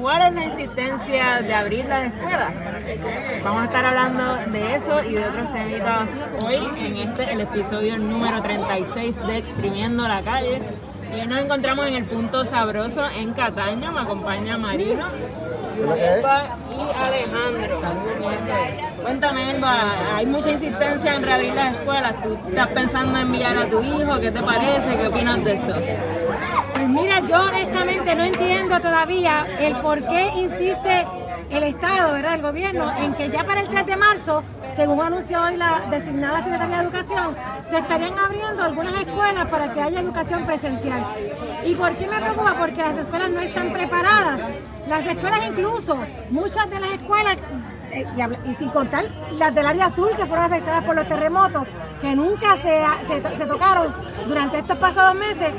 ¿Cuál es la insistencia de abrir las escuelas? Vamos a estar hablando de eso y de otros temitas hoy en este, el episodio número 36 de Exprimiendo la Calle. Y hoy nos encontramos en el punto sabroso en Cataño. Me acompaña Marino Elba y Alejandro. Cuéntame, Elba, hay mucha insistencia en reabrir las escuelas. ¿Tú estás pensando en enviar a tu hijo? ¿Qué te parece? ¿Qué opinas de esto? Mira, yo honestamente no entiendo todavía el por qué insiste el Estado, ¿verdad? El gobierno, en que ya para el 3 de marzo, según anunció hoy la designada Secretaría de Educación, se estarían abriendo algunas escuelas para que haya educación presencial. ¿Y por qué me preocupa? Porque las escuelas no están preparadas. Las escuelas incluso, muchas de las escuelas, eh, y, sin contar las del área azul que fueron afectadas por los terremotos, que nunca se, se tocaron durante estos pasados meses,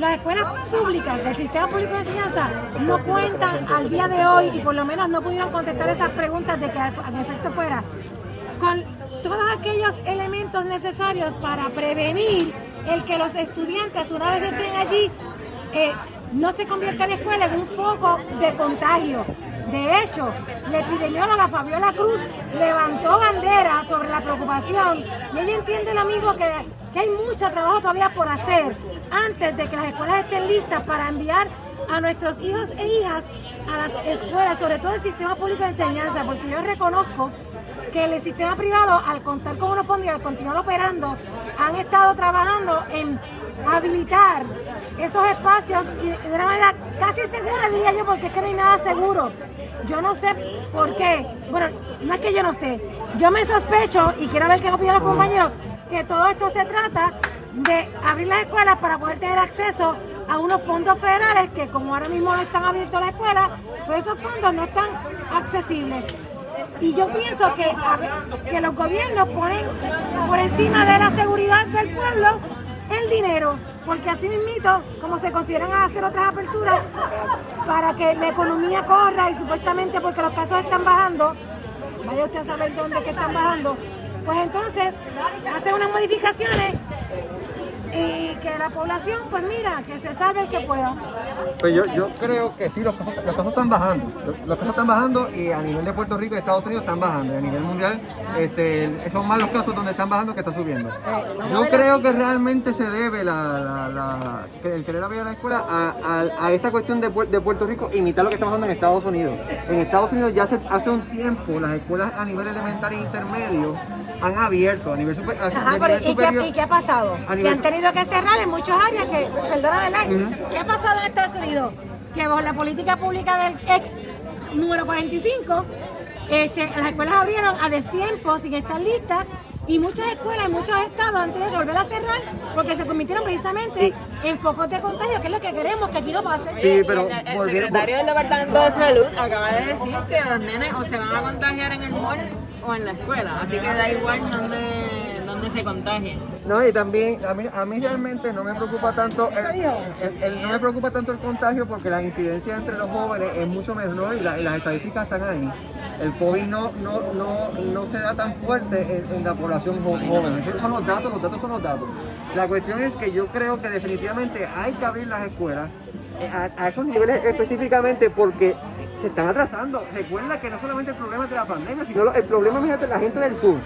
las escuelas públicas del sistema público de enseñanza no cuentan al día de hoy y por lo menos no pudieron contestar esas preguntas de que en efecto fuera con todos aquellos elementos necesarios para prevenir el que los estudiantes una vez estén allí eh, no se convierta la escuela en un foco de contagio. De hecho, la epidemióloga Fabiola Cruz levantó bandera sobre la preocupación y ella entiende lo mismo que, que hay mucho trabajo todavía por hacer antes de que las escuelas estén listas para enviar a nuestros hijos e hijas a las escuelas, sobre todo el sistema público de enseñanza, porque yo reconozco que el sistema privado, al contar con unos fondos y al continuar operando, han estado trabajando en habilitar esos espacios de una manera casi segura, diría yo, porque es que no hay nada seguro. Yo no sé por qué. Bueno, no es que yo no sé. Yo me sospecho, y quiero ver qué opinan los compañeros, que todo esto se trata de abrir las escuelas para poder tener acceso a unos fondos federales que como ahora mismo no están abiertos las escuelas, pues esos fondos no están accesibles. Y yo pienso que, que los gobiernos ponen por encima de la seguridad del pueblo el dinero, porque así mismito, como se consideran hacer otras aperturas para que la economía corra y supuestamente porque los casos están bajando, vaya usted a saber dónde que están bajando, pues entonces hace unas modificaciones y que la población, pues mira, que se salve el que pueda. Pues yo, yo creo que sí, los casos, los casos están bajando. Los, casos están bajando y a nivel de Puerto Rico y Estados Unidos están bajando. Y a nivel mundial este, son más los casos donde están bajando que está subiendo. Yo creo que realmente se debe la, la, el querer abrir la escuela a, a, esta cuestión de, de, Puerto Rico imitar lo que está pasando en Estados Unidos. En Estados Unidos ya hace, hace un tiempo las escuelas a nivel elemental e intermedio han abierto a nivel, super, ¿y, qué, ha pasado? que han tenido que cerrar en muchas áreas, que, perdona, ¿verdad? ¿Qué ha pasado en Estados Unidos? Que por la política pública del ex número 45, este, las escuelas abrieron a destiempo, sin estar listas, y muchas escuelas en muchos estados han tenido que volver a cerrar porque se convirtieron precisamente en focos de contagio, que es lo que queremos que aquí no pase. Sí, pero el, secretario del Departamento de Salud acaba de decir que los nenes o se van a contagiar en el mall o en la escuela, así que da igual dónde, dónde se. No, y también a mí, a mí realmente no me preocupa tanto el, no me preocupa tanto el contagio porque la incidencia entre los jóvenes es mucho menor y, las estadísticas están ahí. El COVID no, no, no, no se da tan fuerte en, la población joven. Esos son los datos, los datos son los datos. La cuestión es que yo creo que definitivamente hay que abrir las escuelas eh, a, a esos niveles específicamente porque se están atrasando. Recuerda que no solamente el problema es de la pandemia, sino el problema es de la gente del sur.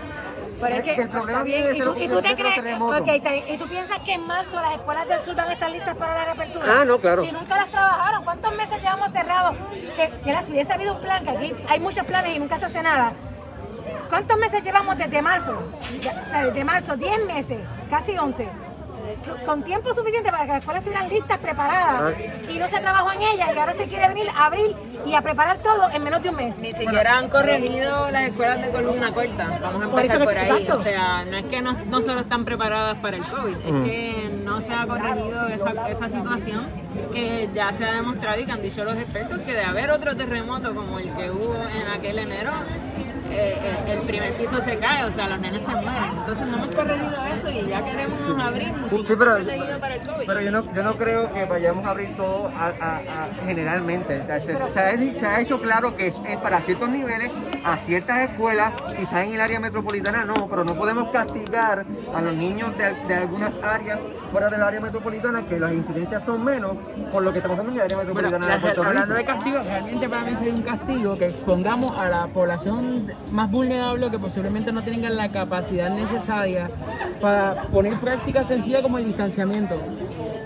Pero es que, el problema viene ¿Y tú, ¿y tú te crees, okay, ¿Y tú piensas que en marzo las escuelas del sur van a estar listas para la reapertura? Ah, no, claro. Si nunca las trabajaron, ¿cuántos meses llevamos cerrados? Que, que las hubiese habido un plan, que aquí hay muchos planes y nunca se hace nada. ¿Cuántos meses llevamos desde marzo? O sea, desde marzo, 10 meses, casi 11 con tiempo suficiente para que las escuelas estuvieran listas, preparadas, ah. y no se trabajó en ellas, y ahora se quiere venir a abrir y a preparar todo en menos de un mes. Ni siquiera han corregido las escuelas de columna corta, vamos a empezar por, ahí. O sea, no es que no, no, solo están preparadas para el COVID, es mm. que no se ha corregido esa, esa situación que ya se ha demostrado y que han dicho los expertos que de haber otro terremoto como el que hubo en aquel enero, eh, el primer piso se cae, o sea, los nenes se mueren. Entonces no hemos corregido eso y ya queremos abrir Sí, pero, para el COVID. pero yo, no, yo no creo que vayamos a abrir todo a- a- a- generalmente. O sea, Se, se ha, se ha hecho claro que es, es para ciertos niveles, a ciertas escuelas, quizás en el área metropolitana no, pero no podemos castigar a los niños de, de algunas áreas fuera del área metropolitana que las incidencias son menos por lo que está pasando en el área Bueno, metropolitana la- de Puerto Rico. hablando de castigo, realmente para mí sería un castigo que expongamos a la población más vulnerable que posiblemente no tengan la capacidad necesaria para poner prácticas sencillas como el distanciamiento.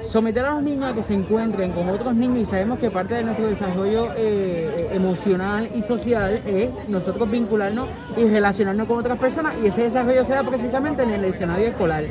Someter a los niños a que se encuentren con otros niños y sabemos que parte de nuestro desarrollo eh, emocional y social es nosotros vincularnos y relacionarnos con otras personas y ese desarrollo se da precisamente en el escenario escolar.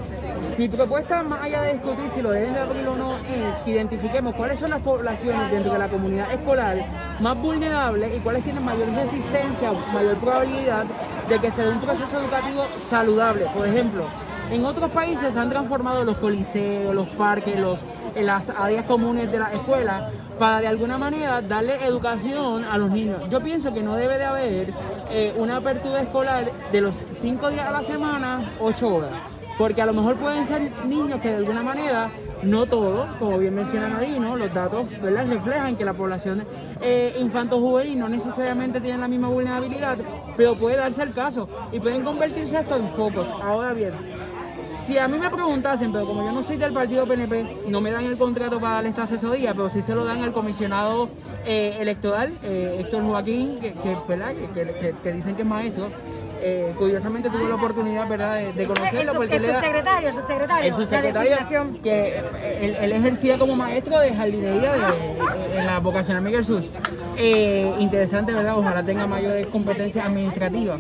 Mi propuesta, más allá de discutir si lo deben de abrir o no, es que identifiquemos cuáles son las poblaciones dentro de la comunidad escolar más vulnerables y cuáles tienen mayor resistencia mayor probabilidad de que se dé un proceso educativo saludable. Por ejemplo, en otros países se han transformado los coliseos, los parques, los, en las áreas comunes de la escuela para de alguna manera darle educación a los niños. Yo pienso que no debe de haber eh, una apertura escolar de los cinco días a la semana, ocho horas. Porque a lo mejor pueden ser niños que de alguna manera, no todos, como bien menciona Nadino, los datos ¿verdad? reflejan que la población eh, infanto-juvenil no necesariamente tiene la misma vulnerabilidad, pero puede darse el caso y pueden convertirse esto en focos. Ahora bien, si a mí me preguntasen, pero como yo no soy del partido PNP, no me dan el contrato para darle esta asesoría, pero sí se lo dan al comisionado eh, electoral, eh, Héctor Joaquín, que, que, que- que dicen que es maestro. Eh, curiosamente tuve la oportunidad ¿verdad? de, de conocerlo Es porque el de subsecretario designación. que eh, él, él ejercía como maestro de jardinería de- en la vocacional Miguel Sus. Eh, interesante, ¿verdad? Ojalá tenga mayores competencias administrativas.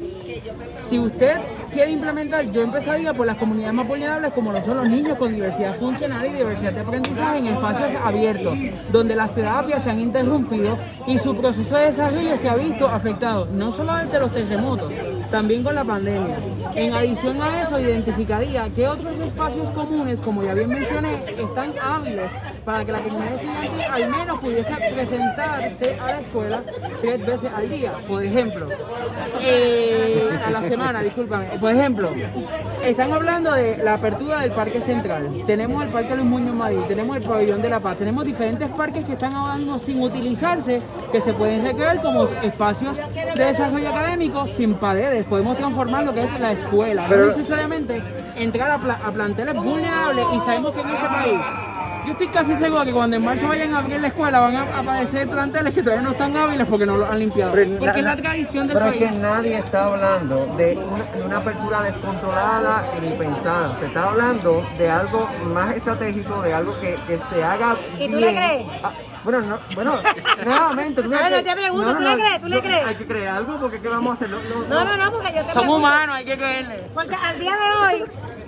Si usted quiere implementar, yo empezaría por las comunidades más vulnerables, como lo son los niños con diversidad funcional y diversidad de aprendizaje en espacios abiertos, donde las terapias se han interrumpido y su proceso de desarrollo se ha visto afectado, no solamente los terremotos, también con la pandemia. En adición a eso, identificaría qué otros espacios comunes, como ya bien mencioné, están hábiles para que la comunidad estudiantil al menos pudiese presentarse a la escuela tres veces al día. Por ejemplo, eh, a la semana, discúlpame. Por ejemplo, están hablando de la apertura del Parque Central. Tenemos el Parque Luis Muñoz Marín, tenemos el Pabellón de la Paz, tenemos diferentes parques que están ahora sin utilizarse, que se pueden recrear como espacios de desarrollo académico sin paredes. Podemos transformar lo que es la escuela, Pero- no necesariamente entrar a, pla- a planteles vulnerables y sabemos que en este país yo estoy casi seguro que cuando en marzo vayan a abrir la escuela van a aparecer planteles que todavía no están hábiles porque no los han limpiado. Pero Porque es la tradición del Pero país. es que nadie está hablando de una, de una apertura descontrolada y impensada. Se está hablando de algo más estratégico, de algo que, que se haga ¿Y bien. tú le crees? Bueno, no, bueno, nuevamente. ¿tú No, crees no, que- te pregunto, ¿tú le crees? ¿Tú le crees? Hay que creer algo porque ¿qué vamos a hacer? No, no, No, porque yo te pregunto. humanos, hay que creerle. Porque al día de hoy,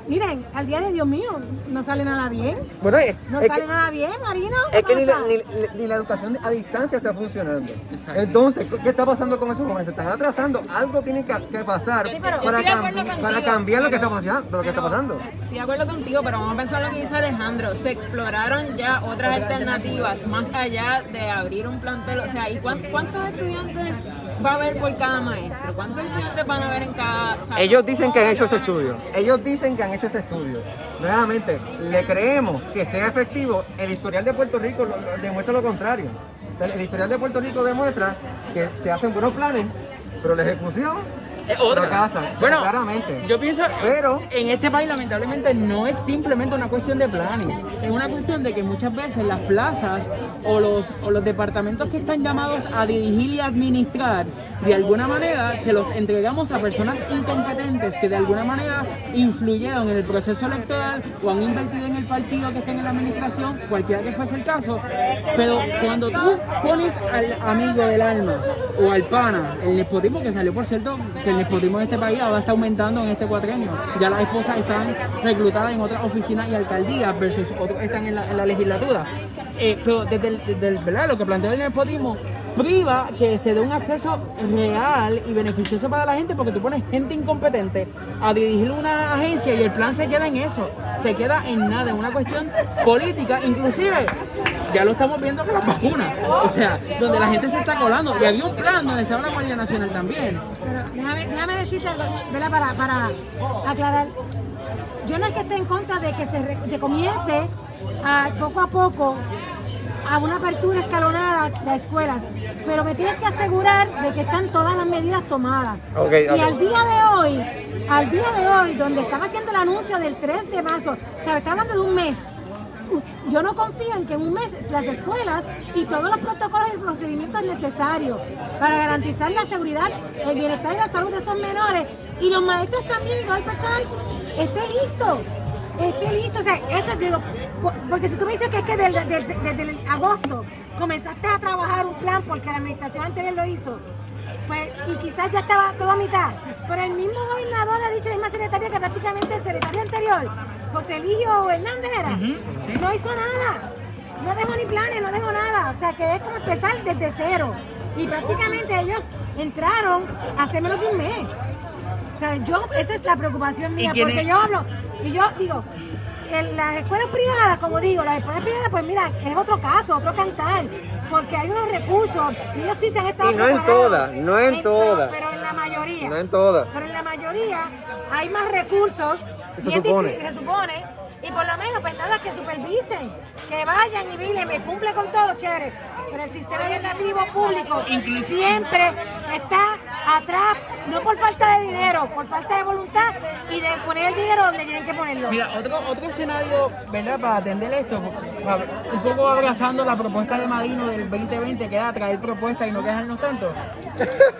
miren, al día de Dios mío, no sale nada bien. Bueno, es, No es sale que, nada bien, Marino. es que ni, la, ni- ni la educación a distancia está funcionando. Exacto. Entonces, ¿qué- ¿qué está pasando con esos jóvenes? Se están atrasando. Algo tiene que, que pasar Sí, pero para, cambi- contigo, cambiar lo que pero- está pasando. Lo que está pero, pasando. Estoy de acuerdo contigo, pero vamos a pensar lo que dice Alejandro. Se exploraron ya otras alternativas más allá de abrir un plantel. O sea, ¿y cuán- cuántos estudiantes va a haber por cada maestro? ¿Cuántos estudiantes van a haber en cada salón? Ellos dicen que han hecho ese estudio. Ellos dicen que han hecho ese estudio. Nuevamente, le creemos que sea efectivo. El historial de Puerto Rico demuestra lo contrario. El historial de Puerto Rico demuestra que se hacen buenos planes, pero la ejecución Es otra. fracasa. Bueno, claramente. yo pienso, Pero- en este país lamentablemente no es simplemente una cuestión de planes, es una cuestión de que muchas veces las plazas o los, o los departamentos que están llamados a dirigir y administrar, de alguna manera se los entregamos a personas incompetentes que de alguna manera influyeron en el proceso electoral o han invertido en el partido que está en la administración, cualquiera que fuese el caso, pero cuando tú pones al amigo del alma o al pana, el nepotismo que salió por cierto, que el nepotismo en este país ahora está aumentando en este cuatrenio, ya las esposas están reclutadas en otras oficinas y alcaldías versus otros están en la, en la legislatura. Eh, pero desde, el, desde el- ¿verdad? lo que plantea el nepotismo, priva que se dé un acceso real y beneficioso para la gente porque tú pones gente incompetente a dirigir una agencia y el plan se queda en eso, se queda en nada, en una cuestión política, inclusive ya lo estamos viendo con las vacunas, o sea, donde la gente se está colando y había un plan donde estaba la Guardia Nacional también. Pero déjame, déjame decirte algo, ¿verdad? Para, para aclarar. Yo no es que esté en contra de que se re- comience a, poco a poco a una apertura escalonada de escuelas, pero me tienes que asegurar de que están todas las medidas tomadas. Y al día de hoy, al día de hoy, donde estaba haciendo el anuncio del 3 de marzo, o sea, está hablando de un mes, yo no confío en que en un mes las escuelas y todos los protocolos y procedimientos necesarios para garantizar la seguridad, el bienestar y la salud de esos menores. Y los maestros también y todo el personal esté listo, esté listo. O sea, eso digo, po- porque si tú me dices que es que desde el agosto comenzaste a trabajar un plan porque la administración anterior lo hizo, pues, y quizás ya estaba todo a mitad. Pero el mismo gobernador le ha dicho, la misma secretaria, que prácticamente el secretario anterior, José Eligio Hernández era, no hizo nada. No dejó ni planes, no dejó nada. O sea que es como empezar desde cero. Y prácticamente ellos entraron hace menos de un mes. O sea, yo, esa es la preocupación mía, porque yo hablo, y yo digo, en las escuelas privadas, como digo, las escuelas privadas, pues mira, es otro caso, otro cantar, porque hay unos recursos, y ellos sí se han estado Y no en todas, no en todas. Pero en la mayoría. No en todas. Pero en la mayoría hay más recursos, Se supone. se supone, y por lo menos, pues nada, que supervisen, que vayan y miren, me cumple con todo, chévere. Pero el sistema educativo público siempre está atrás, no por falta de dinero, por falta de voluntad y de poner el dinero donde tienen que ponerlo. Mira, otro, otro escenario, ¿verdad? Para atender esto, un poco abrazando la propuesta de Madino del 2020, que era traer propuestas y no quejarnos tanto.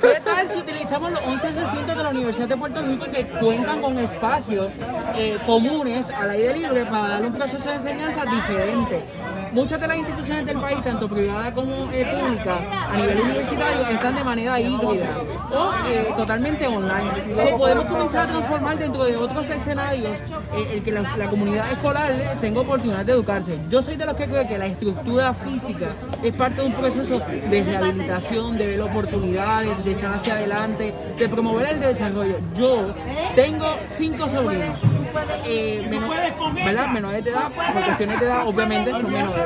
¿Qué tal si utilizamos los 11 recintos de la Universidad de Puerto Rico que cuentan con espacios eh, comunes al aire libre para darle un proceso de enseñanza diferente? Muchas de las instituciones del país, tanto privadas como eh, públicas, a nivel universitario, están de manera híbrida o eh, totalmente online. So, podemos comenzar a transformar dentro de otros escenarios eh, el que la, la comunidad escolar eh, tenga oportunidad de educarse. Yo soy de los que creo que la estructura física es parte de un proceso de rehabilitación, de ver oportunidades, de echar hacia adelante, de promover el desarrollo. Yo tengo cinco sobrinos. Eh, menor- ¿verdad? menores de edad, por cuestiones de edad, obviamente son menores.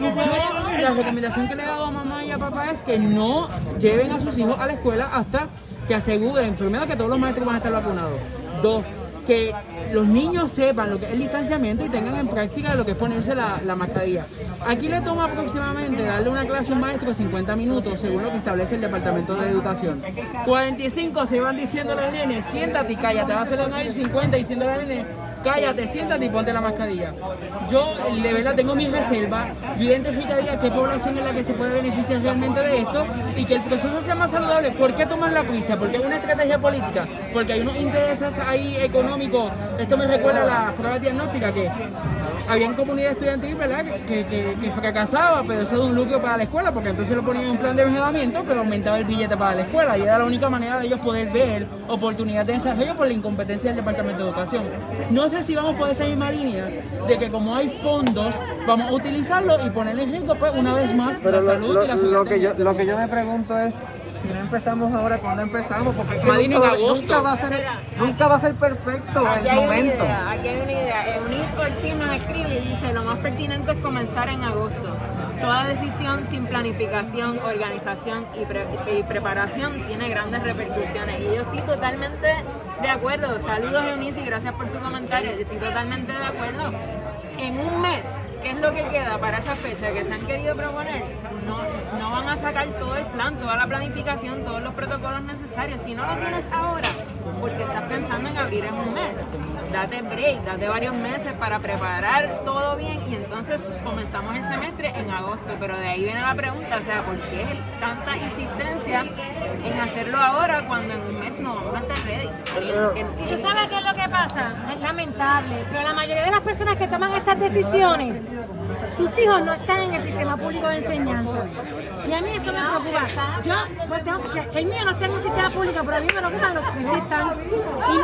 Yo, la recomendación que le he dado a mamá y a papá es que no lleven a sus hijos a la escuela hasta que aseguren, primero, que todos los maestros van a estar vacunados. Dos, que los niños sepan lo que es el distanciamiento y tengan en práctica lo que es ponerse la, la mascarilla. Aquí le toma aproximadamente darle una clase a un maestro 50 minutos, según lo que establece el Departamento de Educación. 45 se van diciendo a los nenes, siéntate y cállate, va a ser a ir 50 diciendo a los nenes, cállate, siéntate y ponte la mascarilla. Yo de verdad tengo mi reserva, yo identificaría qué población es la que se puede beneficiar realmente de esto y que el proceso sea más saludable. ¿Por qué tomar la prisa? Porque es una estrategia política, porque hay unos intereses ahí económicos. Esto me recuerda a las pruebas diagnósticas que había comunidad estudiantil, ¿verdad? Que, que, fracasaba, pero eso es un lucro para la escuela, porque entonces lo ponían en un plan de mejoramiento, pero aumentaba el billete para la escuela y era la única manera de ellos poder ver oportunidades de desarrollo por la incompetencia del Departamento de Educación. No sé si vamos por esa misma línea de que como hay fondos, vamos a utilizarlo y poner en riesgo, pues, una vez más, Pero la lo, salud lo- y la lo seguridad. que yo, lo que yo me pregunto es, si no empezamos ahora, ¿cuándo empezamos? Porque es que en nunca, agosto. nunca va a ser, nunca va a ser perfecto Aquí el hay una momento. idea, aquí hay una idea. Eunice Ortiz nos escribe y dice, lo más pertinente es comenzar en agosto. Toda decisión sin planificación, organización y, pre- y preparación tiene grandes repercusiones. Y yo estoy totalmente de acuerdo. Saludos Eunice gracias por tu comentario. Estoy totalmente de acuerdo. En un mes, ¿qué es lo que queda para esa fecha que se han querido proponer? No, no van a sacar todo el plan, toda la planificación, todos los protocolos necesarios. Si no lo tienes ahora, porque estás pensando en abrir en un mes. Date break, date varios meses para preparar todo bien y entonces comenzamos el semestre en agosto. Pero de ahí viene la pregunta, o sea, ¿por qué tanta insistencia en hacerlo ahora cuando en un mes no vamos a estar ready? Que- ¿Y tú sabes qué es lo que pasa? Es lamentable, pero la mayoría de las personas que toman estas decisiones, sus hijos no están en el sistema público de enseñanza. Y a mí eso me preocupa. Yo, pues tengo que, el mío no está en un sistema público, pero a mí me preocupan los que sí están.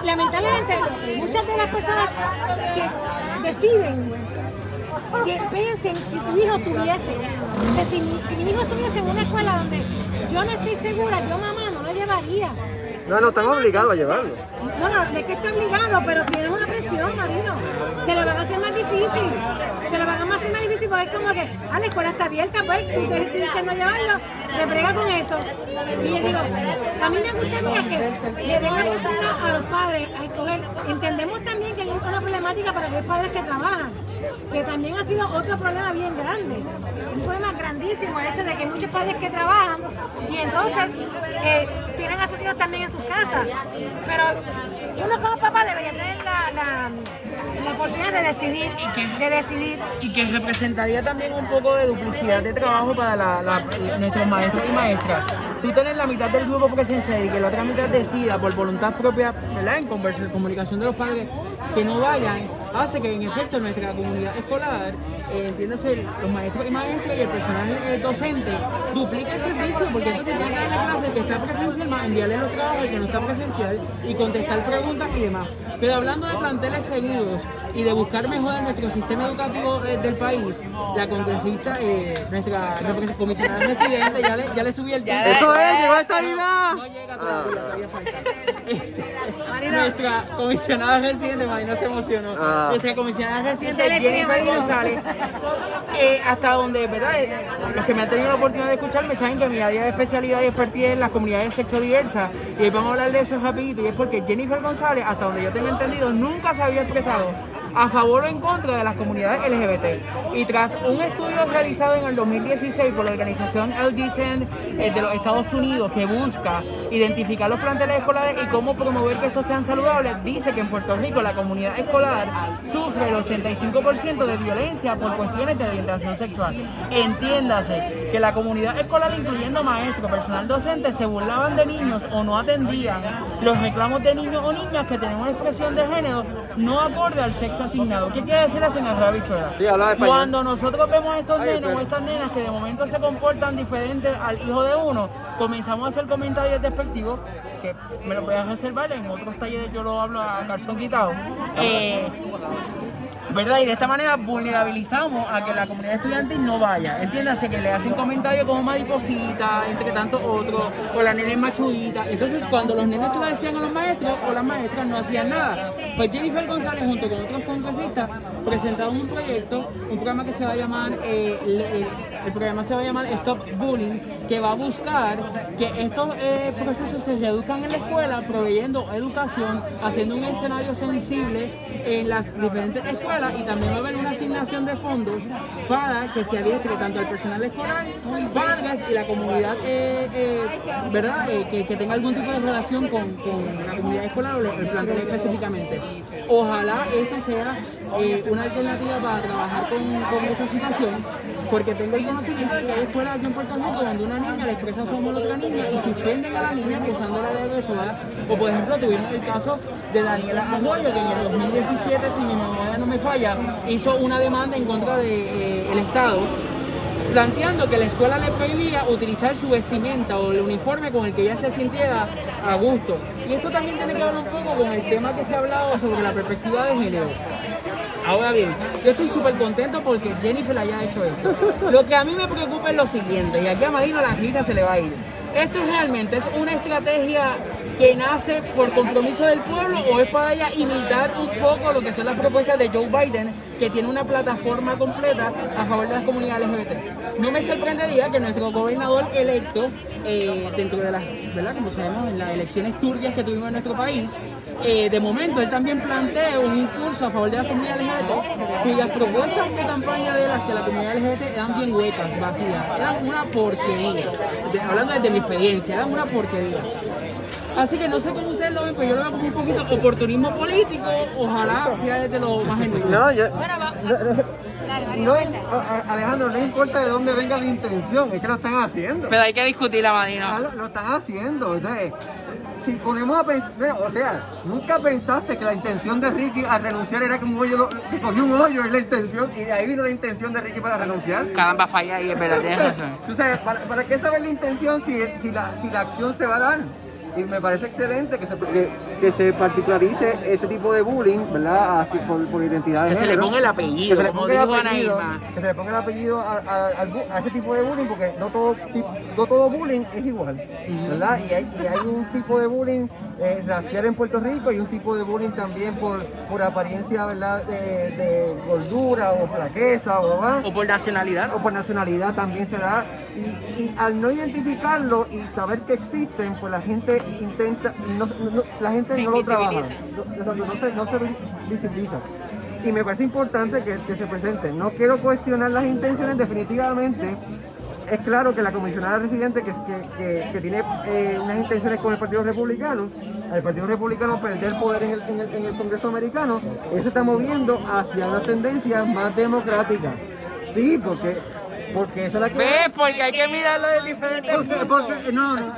Y lamentablemente, muchas de las personas que deciden que piensen si su hijo tuviese, que si, mi- si mi hijo estuviese en una escuela donde yo no estoy segura, yo mamá no lo llevaría. No, no están obligados a llevarlo. No, no, de que está obligado, pero tienes una presión, marido. Te lo van a hacer más difícil. Porque es como que, ah, la escuela está abierta, pues tú decidiste no llevarlo, te brega con eso. Y yo digo, a mí me gustaría que le den la oportunidad a los padres a escoger. Entendemos también que hay una problemática para aquellos padres que trabajan, que también ha sido otro problema bien grande. Un problema grandísimo el hecho de que hay muchos padres que trabajan y entonces eh, tienen a sus hijos también en sus casas. Pero uno como papá debería tener la, la, la oportunidad de decidir, de decidir. y que representaría también un poco de duplicidad de trabajo para la- la- nuestros maestros y maestras. Tú tener la mitad del grupo presencial y que la otra mitad decida por voluntad propia, ¿verdad? En conversa- en comunicación de los padres, que no vayan, hace que en efecto nuestra comunidad escolar, eh, entiéndase, los maestros y maestras y el personal eh, docente, duplique el servicio, porque entonces tiene que darle clase el que está presencial, más enviarle los trabajos que no está presencial y contestar preguntas y demás. Pero hablando de planteles seguros y de buscar mejorar nuestro sistema educativo eh, del país, la congresista, eh, nuestra represent- comisionada residente, ya le, ya le subí el tono. ¡Eso es! ¡Llegó esta vida! No llega todavía, todavía falta. Este, nuestra comisionada residente, Marina se emocionó. Ah. Nuestra comisionada residente, Jennifer. González, eh, hasta donde, ¿verdad? Eh, Los que me han tenido la oportunidad de escucharme saben que mi área de especialidad y expertise es las comunidades sexodiversas. Y hoy vamos a hablar de eso rapidito. Y es porque Jennifer González, hasta donde yo tengo entendido, nunca se había expresado a favor o en contra de las comunidades LGBT. Y tras un estudio realizado en el 2016 por la organización LGCN eh, de los Estados Unidos que busca identificar los planteles escolares y cómo promover que estos sean saludables, dice que en Puerto Rico la comunidad escolar sufre el 85% de violencia por cuestiones de orientación sexual. Entiéndase que la comunidad escolar, incluyendo maestros, personal docente, se burlaban de niños o no atendían los reclamos de niños o niñas que tienen una expresión de género no acorde al sexo asignado. ¿Qué quiere decir eso en el? Sí. Cuando nosotros vemos a estos Ay, nenes o estas nenas que de momento se comportan diferentes al hijo de uno, comenzamos a hacer comentarios despectivos que me lo voy a reservar, en otros talleres yo lo hablo a calzón quitado. Eh, ¿Verdad? Y de esta manera vulnerabilizamos a que la comunidad estudiantil no vaya. Entiéndase que le hacen comentarios como mariposita, entre tantos otros, o la nena es machuita. Entonces, cuando los nenes se lo decían a los maestros o las maestras, no hacían nada. Pues Jennifer González, junto con otros congresistas, presentaron un proyecto, un programa que se va a llamar, eh, el, el programa se va a llamar Stop Bullying, que va a buscar que estos eh, procesos se reduzcan en la escuela, proveyendo educación, haciendo un escenario sensible en las diferentes escuelas y también va a haber una asignación de fondos para que se adiestre tanto al personal escolar, padres y la comunidad, eh, ¿verdad? Eh, que, que tenga algún tipo de relación con, con la comunidad escolar o el plantel específicamente. Ojalá esto sea eh, una alternativa para trabajar con, con esta situación, porque tengo el conocimiento de que hay escuelas aquí en Puerto Rico donde una niña le expresa su amor a otra niña y suspenden a la niña acusándola de agresora. O por ejemplo tuvimos el caso de Daniela Arroyo, que en el 2017, si mi memoria no me falla, hizo una demanda en contra del Estado planteando que la escuela le prohibía utilizar su vestimenta o el uniforme con el que ella se sintiera a gusto. Y esto también tiene que ver un poco con el tema que se ha hablado sobre la perspectiva de género. Ahora bien, yo estoy súper contento porque Jennifer haya hecho esto. Lo que a mí me preocupa es lo siguiente, y aquí a Marino la risa se le va a ir. ¿Esto es realmente es una estrategia que nace por compromiso del pueblo o es para imitar un poco lo que son las propuestas de Joe Biden, que tiene una plataforma completa a favor de las comunidades LGBT? No me sorprendería que nuestro gobernador electo, eh, dentro de las, ¿verdad? Como sabemos, en las elecciones turbias que tuvimos en nuestro país, eh, de momento él también plantea un impulso a favor de la comunidad LGBT, cuyas propuestas de campaña de él hacia la comunidad LGBT eran bien huecas, vacías, eran una porquería. De- hablando desde mi experiencia, eran una porquería. Así que no sé cómo ustedes lo ven, pero yo lo veo como un poquito oportunismo político, ojalá sea desde lo más genuino. No, yo, Bueno, va- no, no, Alejandro, no importa de dónde venga la intención, es que lo están haciendo. Pero hay que discutir la Ah, lo, lo están haciendo. Entonces, si ponemos a pensar, o sea, nunca pensaste que la intención de Ricky al renunciar era que un hoyo, lo- que cogió un hoyo, es la intención, y de ahí vino la intención de Ricky para renunciar. Caramba, falla es verdad, tienes razón. Tú sabes, ¿para, para qué saber la intención si, si, la, si la acción se va a dar? Y me parece excelente que se, que, que se particularice este tipo de bullying, ¿verdad? Así por, por identidad de Que se le ponga el apellido, Que se le como ponga el dijo Ana apellido, Irma. que se le ponga el apellido a, a- bu- a ese tipo de bullying porque no todo, no todo bullying es igual, ¿verdad? Y hay, y hay un tipo de bullying eh, racial en Puerto Rico y un tipo de bullying también por, por apariencia, ¿verdad? De, de gordura o flaqueza o, ¿verdad? O por nacionalidad. o por nacionalidad también se da. Y, y al no identificarlo y saber que existen, pues la gente intenta, no, no- la gente no lo trabaja, no, no se, no se vi- visibiliza. Y me parece importante que, que se presente. No quiero cuestionar las intenciones, definitivamente. Es claro que la comisionada residente que, que- que- tiene eh, unas intenciones con el Partido Republicano, al Partido Republicano perder poder en el, en el- en el Congreso americano, eso está moviendo hacia una tendencia más democrática. Sí, porque, porque esa es la que... ¿Ves? Porque hay que mirarlo de diferentes Porque- puntos. porque- no, no.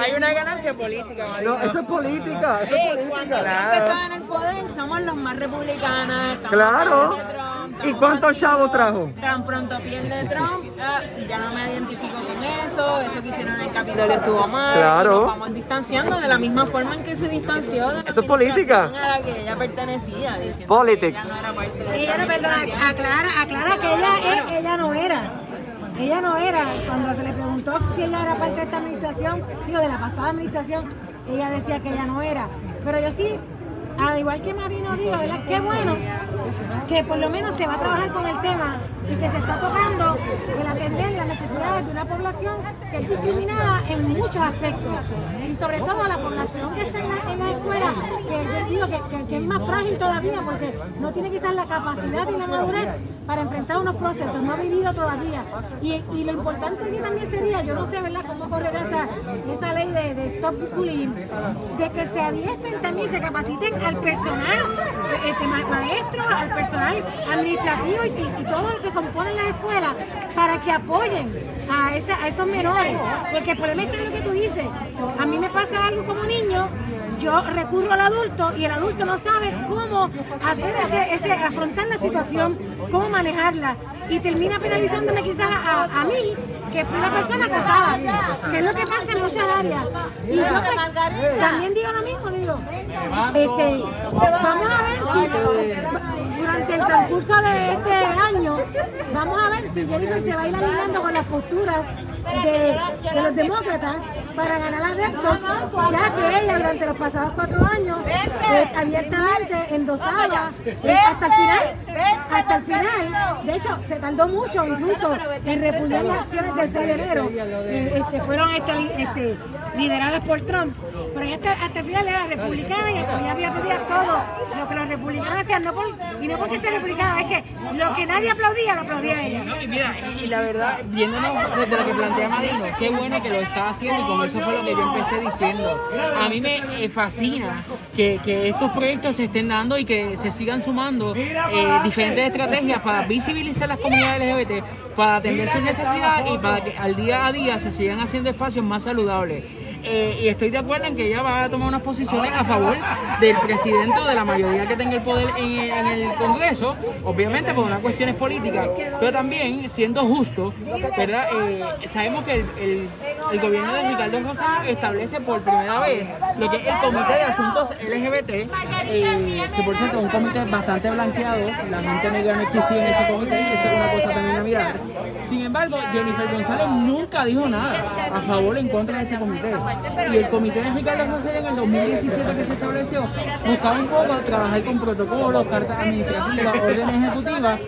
Hay una ganancia política, marico. No, eso es política, eso es cuando política. Trump estaba en el poder, somos los más republicanos. estamos Claro. Trump, ¿Y cuántos chavos trajo? Tan pronto pierde Trump, ah, ya no me identifico con eso, eso que hicieron en el Capitolio estuvo mal. Claro. nos vamos distanciando de la misma forma en que se distanció de la Eso es política. a la que ella pertenecía. Politics. que ella no era parte de Ella no, administración. aclara, aclara que ella, es- ella no era. Ella no era. Cuando se le preguntó si ella era parte de esta administración, digo, de la pasada administración, ella decía que ella no era. Pero yo sí, al igual que Marino digo, ¿verdad? Qué bueno que por lo menos se va a trabajar con el tema y que se está tocando el atender las necesidades de una población que es discriminada en muchos aspectos. Y sobre todo la población que está en la, en la escuela, que digo que, que- es más frágil todavía porque no tiene quizás la capacidad y la madurez para enfrentar unos procesos, no ha vivido todavía. Y, y lo importante aquí también sería, yo no sé, ¿verdad?, cómo correrá esa, esa ley de, de Stop Bullying, de que se adiestren también, se capaciten al personal, este, ma- maestros, al personal administrativo y, y todo lo que componen las escuelas para que apoyen a, esa- a esos menores. Porque el problema es lo que tú dices, a mí me pasa algo como niño, yo recurro al adulto y el adulto no sabe cómo hacer ese, ese afrontar la situación, cómo manejarla y termina penalizándome quizás a, a mí que fui una persona casada, que es lo que pasa en muchas áreas. Y yo pues, también digo lo mismo, digo, este, vamos a ver si durante el transcurso de este año, vamos a ver si Jennifer se va a ir alineando con las posturas de, los demócratas para ganar adeptos, ya que ella durante los pasados cuatro años eh, abiertamente endosaba eh, hasta el final, hasta el final, de hecho se tardó mucho incluso en repudiar las acciones del 6 de enero, eh, este, fueron este, este, lideradas por Trump, pero hasta, hasta final era republicana y había pedido todo lo que los republicanos hacían, no por, y no porque sea republicana, es que lo que nadie aplaudía, lo aplaudía ella. Y mira, la verdad, viéndonos desde lo que plantea Marino, qué bueno que lo está haciendo y con eso fue lo que yo empecé diciendo. A mí me eh, fascina que, que estos proyectos se estén dando y que se sigan sumando eh, diferentes estrategias para visibilizar las comunidades LGBT, para atender sus necesidades y para que al día a día se sigan haciendo espacios más saludables. Eh, y estoy de acuerdo en que ella va a tomar unas posiciones a favor del presidente o de la mayoría que tenga el poder en, el Congreso, obviamente por unas cuestiones políticas, pero también siendo justo, ¿verdad? Eh, sabemos que el, el- el gobierno de Ricardo Rosselló establece por primera vez lo que es el Comité de Asuntos LGBT, eh, que por cierto es un comité bastante blanqueado, la gente negra no existía en ese comité, y eso es una cosa también a mirar. Sin embargo, Jennifer González nunca dijo nada a favor o en contra de ese comité. Y el comité de Rosselló en el 2017 que se estableció buscaba un poco trabajar con protocolos, cartas administrativas, órdenes ejecutivas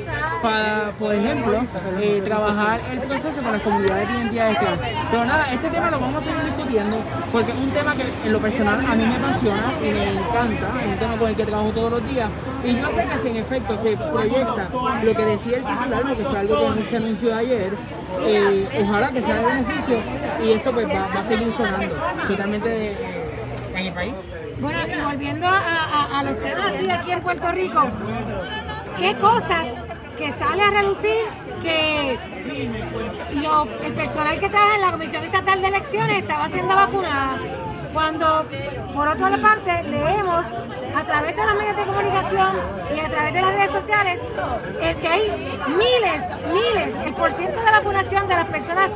para, por ejemplo, eh, trabajar el proceso con las comunidades de identidades trans. Pero nada, este tema lo vamos a seguir discutiendo porque es un tema que en lo personal a mí me apasiona y me encanta, es un tema con el que trabajo todos los días. Y yo sé que si en efecto se proyecta lo que decía el titular, porque fue algo que se anunció ayer, eh, ojalá que sea de beneficio y esto pues va, a seguir sonando totalmente eh, en el país. Bueno, y volviendo a, los temas así aquí en Puerto Rico, ¿qué cosas que sale a relucir que el personal que trabaja en la Comisión Estatal de Elecciones estaba siendo vacunada? Cuando, por otra parte, leemos a través de los medios de comunicación y a través de las redes sociales eh, que hay miles, miles, el porciento de vacunación de las personas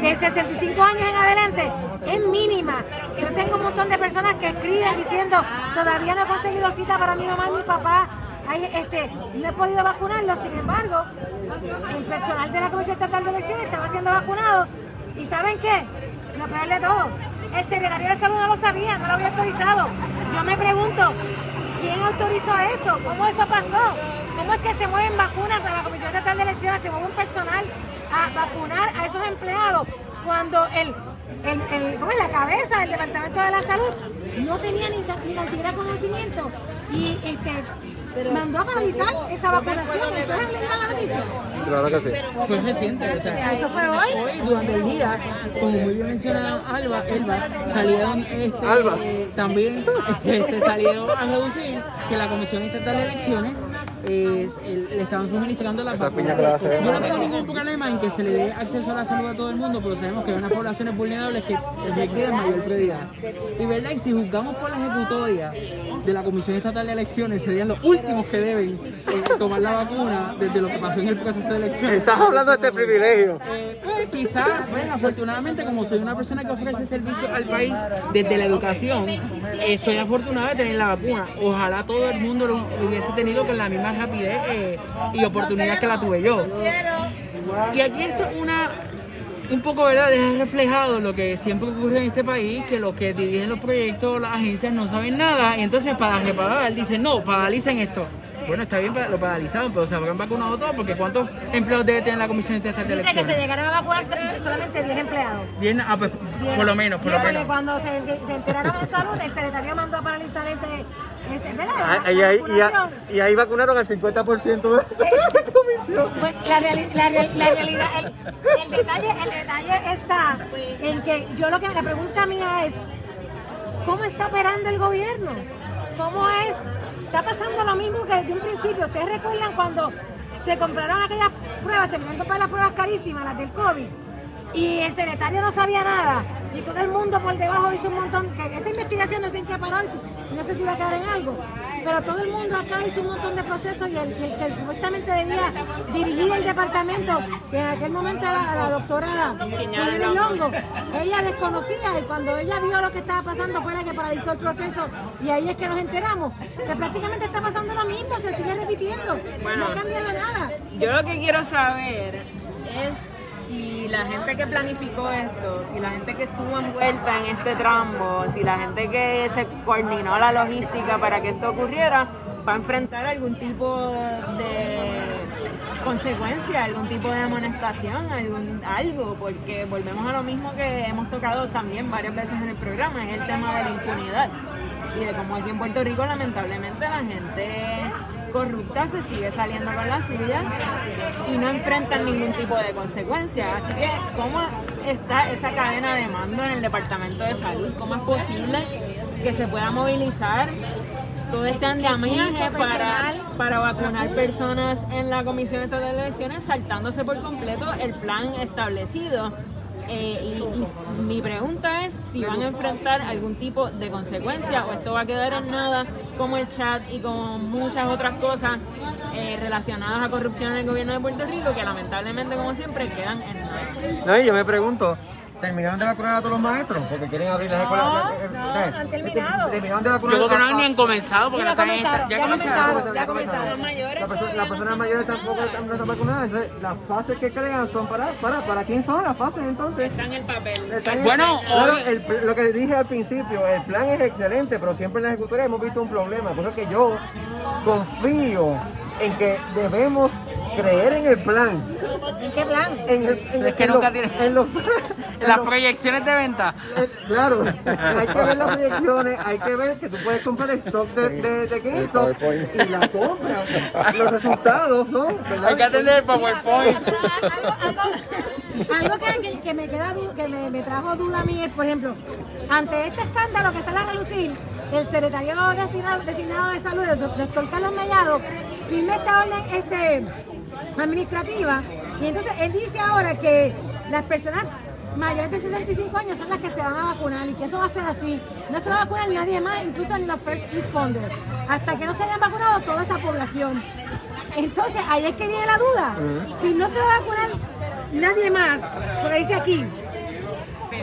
de 65 años en adelante es mínima. yo tengo un montón de personas que escriben diciendo, todavía no he conseguido cita para mi mamá y mi papá, este, no he podido vacunarlos, sin embargo, el personal de la Comisión Estatal de Elecciones estaba siendo vacunado. ¿Y saben qué? Lo peor de todo, el secretario de Salud no lo sabía, no lo había autorizado. Yo me pregunto, ¿quién autorizó eso? ¿Cómo eso pasó? ¿Cómo es que se mueven vacunas a la Comisión Estatal de Elecciones, se mueve un personal a vacunar a esos empleados cuando el, el, el- ¿cómo es? la cabeza del Departamento de la Salud no tenía ni, ni tan siquiera conocimiento y este, mandó a paralizar esa vacunación? ¿Ustedes leyeron la noticia? Claro que sí. Fue reciente, o sea, ¿Eso fue hoy? hoy durante el día, como muy bien menciona Alba, Elba, salieron este, Alba. eh, también este, salieron a reducir que la Comisión Estatal de Elecciones eh, el- le estaban suministrando las vacunas. Yo no tengo ningún problema en que se le dé acceso a la salud a todo el mundo, pero sabemos que hay unas poblaciones vulnerables que requieren mayor prioridad. Y verdad, y si juzgamos por la ejecutoria de la Comisión Estatal de Elecciones, serían los últimos que deben eh, tomar la vacuna desde lo que pasó en el proceso de elecciones. Estás hablando de este privilegio. Eh, pues quizás, pues afortunadamente como soy una persona que ofrece servicio al país desde la educación, eh, soy afortunada de tener la vacuna. Ojalá todo el mundo lo, hubiese tenido con la misma rapidez eh, y oportunidad que la tuve yo. Y aquí está una, un poco, ¿verdad? Deja reflejado lo que siempre ocurre en este país, que los que dirigen los proyectos, las agencias no saben nada, y entonces para reparar dicen, no, paralicen esto. Bueno, está bien, lo paralizaron, pero se habrán vacunado todos, porque ¿cuántos empleos debe tener la Comisión Estatal de Dice que se Elecciones? llegaron a vacunar solamente 10 empleados. Bien, ah, pues, por lo menos, por lo Porque menos. Cuando se, se enteraron de salud, el secretario mandó a paralizar ese, ese ¿verdad? Ah, ahí, y, ahí- y ahí vacunaron al 50% de la comisión. Bueno, la, reali- la real- la realidad, el, el detalle, el detalle está en que yo lo que la pregunta mía es, ¿cómo está operando el gobierno? ¿Cómo es? Está pasando lo mismo que desde un principio. ¿Ustedes recuerdan cuando se compraron aquellas pruebas, se querían comprar las pruebas carísimas, las del COVID? Y el secretario no sabía nada. Y todo el mundo por debajo hizo un montón. Que esa investigación no sé en qué pararse. No sé si va a quedar en algo. Pero todo el mundo acá hizo un montón de procesos y el, el que supuestamente debía dirigir el departamento, que en aquel momento era la doctora Evelyn Longo, ella desconocía y cuando ella vio lo que estaba pasando fue la que paralizó el proceso y ahí es que nos enteramos. Que prácticamente está pasando lo mismo, se sigue repitiendo. Bueno. no ha cambiado nada. Yo lo que quiero saber es si la gente que planificó esto, si la gente que estuvo envuelta en este trambo, si la gente que se coordinó la logística para que esto ocurriera, va a enfrentar algún tipo de consecuencia, algún tipo de amonestación, algún, algo, porque volvemos a lo mismo que hemos tocado también varias veces en el programa, es el tema de la impunidad y de cómo aquí en Puerto Rico lamentablemente la gente corrupta se sigue saliendo con la suya y no enfrentan ningún tipo de consecuencia. Así que, ¿cómo está esa cadena de mando en el Departamento de Salud? ¿Cómo es posible que se pueda movilizar todo este andamiaje para, para vacunar personas en la Comisión Estatal de Elecciones saltándose por completo el plan establecido? Eh, y, y mi pregunta es si van a enfrentar algún tipo de consecuencia o esto va a quedar en nada como el chat y como muchas otras cosas eh, relacionadas a corrupción en el gobierno de Puerto Rico que lamentablemente como siempre quedan en nada. No, yo me pregunto, ¿terminaron de vacunar a todos los maestros? Porque quieren abrir las escuelas. No, no, han terminado. Terminaron de vacunar Yo creo que no han ni han comenzado porque no están en comenzaron, esta- ya ya comenzaron. comenzaron. ya comenzaron. Los mayores las no personas mayores tampoco están, no están vacunadas. Entonces, las fases que crean son para, para, para quién son las fases entonces. están en el papel. Están en- Bueno, claro, hoy- el pl- lo que dije al principio, el plan es excelente, pero siempre en la ejecutoria hemos visto un problema. Por eso que yo confío en que debemos creer en el plan. ¿En qué plan? En, el, en, Es que en nunca los- tiene- en los- en Las los- proyecciones de venta. eh, Claro, hay que ver las proyecciones, hay que ver que tú puedes comprar el stock de, de, de GameStop y la compras, los resultados, ¿no? ¿Verdad? Hay que atender el PowerPoint. algo, algo- algo que, que- que me queda du- que me, me trajo duda a mí es, por ejemplo, ante este escándalo que sale a relucir, el secretario destinado, designado de salud, el doctor Carlos Mellado, firma esta orden este, administrativa y entonces él dice ahora que las personas mayores de 65 años son las que se van a vacunar y que eso va a ser así. No se va a vacunar nadie más, incluso ni los first responders, hasta que no se hayan vacunado toda esa población. Entonces, ahí es que viene la duda. Si no se va a vacunar nadie más, porque dice aquí,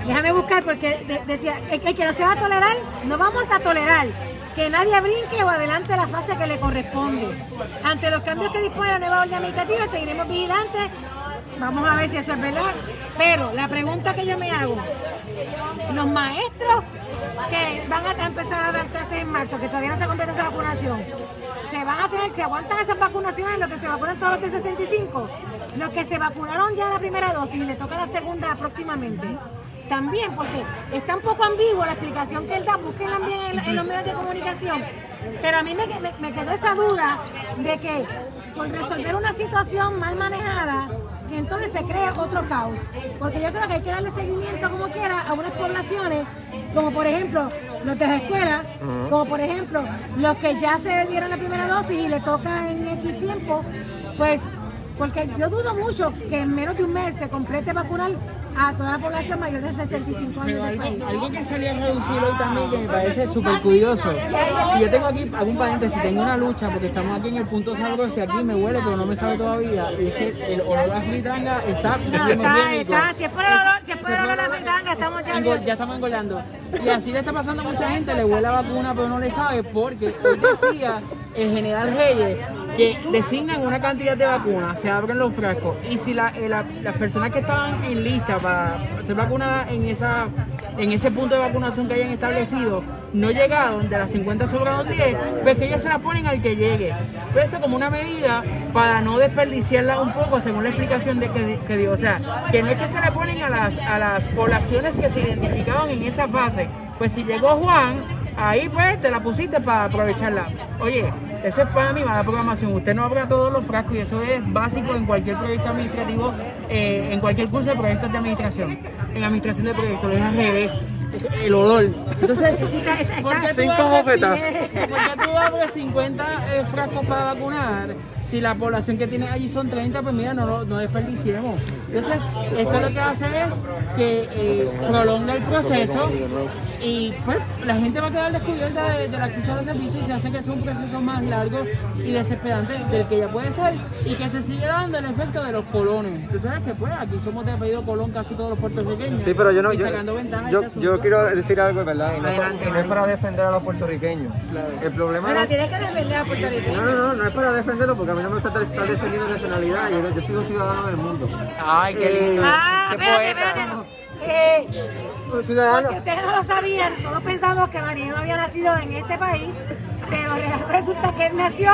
Déjame buscar porque de- decía, el que no se va a tolerar, no vamos a tolerar que nadie brinque o adelante la fase que le corresponde. Ante los cambios que dispone la nueva orden administrativa, seguiremos vigilantes. Vamos a ver si eso es verdad. Pero la pregunta que yo me hago, los maestros que van a empezar a dar clases en marzo, que todavía no se completa esa vacunación, se van a tener que aguantar esas vacunaciones, los que se vacunan todos los de 65, los que se vacunaron ya la primera dosis y le toca la segunda próximamente. También, porque está un poco ambiguo la explicación que él da, búsquenla bien en, en los medios de comunicación. Pero a mí me, me- me quedó esa duda de que por resolver una situación mal manejada, que entonces se crea otro caos. Porque yo creo que hay que darle seguimiento como quiera a unas poblaciones, como por ejemplo los de la escuela, como por ejemplo los que ya se dieron la primera dosis y le toca en X tiempo, pues porque yo dudo mucho que en menos de un mes se complete vacunar a toda la población mayor de 65 años Pero algo, algo que salía a reducir hoy también que me parece súper curioso. Y yo tengo aquí algún paréntesis, tengo una lucha porque estamos aquí en el punto sabroso y aquí me huele pero no me sabe todavía. Y es que el olor a fritanga está No, bien, está, está, si es por el olor, si es por el olor a la fritanga, estamos ya Engol- ya estamos engordando. Y así le está pasando a mucha gente, le huele a vacuna pero no le sabe porque hoy decía el general Reyes que designan una cantidad de vacunas, se abren los frascos y si la- eh, la- las personas que estaban en lista para ser vacunadas en esa en ese punto de vacunación que hayan establecido no llegaron, de las 50 sobraron 10, pues que ellos se la ponen al que llegue. Pues esto como una medida para no desperdiciarla un poco, según la explicación de que, que dio. O sea, que no es que se le ponen a las, a las poblaciones que se identificaban en esa fase. Pues si llegó Juan, ahí pues te la pusiste para aprovecharla. Oye, eso es para mí mala programación. Usted no abra todos los frascos y eso es básico en cualquier proyecto administrativo, eh, en cualquier curso de proyectos de administración. En administración de proyectos, lo es al revés. El olor. Entonces, ¿por qué tú Cinco abres bofetas. cin- ¿Por qué tú abres 50 eh, frascos para vacunar? Si la población que tiene allí son 30, pues mira, no, lo- no desperdiciemos. Entonces, esto lo que hace es que eh, prolonga el proceso y pues la gente va a quedar descubierta de- del acceso a los servicios y se hace que sea un proceso más largo y desesperante del que ya puede ser y que se sigue dando el efecto de los colones. Tú sabes que pues aquí somos de apellido colón casi todos los puertorriqueños. Sí, pero yo no. Y Yo, sacando ventaja de yo, este yo quiero decir algo, ¿verdad? Y no, Adelante, no es para defender a los puertorriqueños. El problema Pero no, tienes que defender a Puerto Rico. no, no, no, no es para defenderlo porque a mí no me gusta estar defendiendo nacionalidad. Yo, yo soy un ciudadano del mundo. Ay, qué Eh, lindo. Ah, qué espérate, poeta. espérate. Eh, ciudadano. si ustedes no lo sabían, todos pensamos que María no había nacido en este país, pero resulta que él nació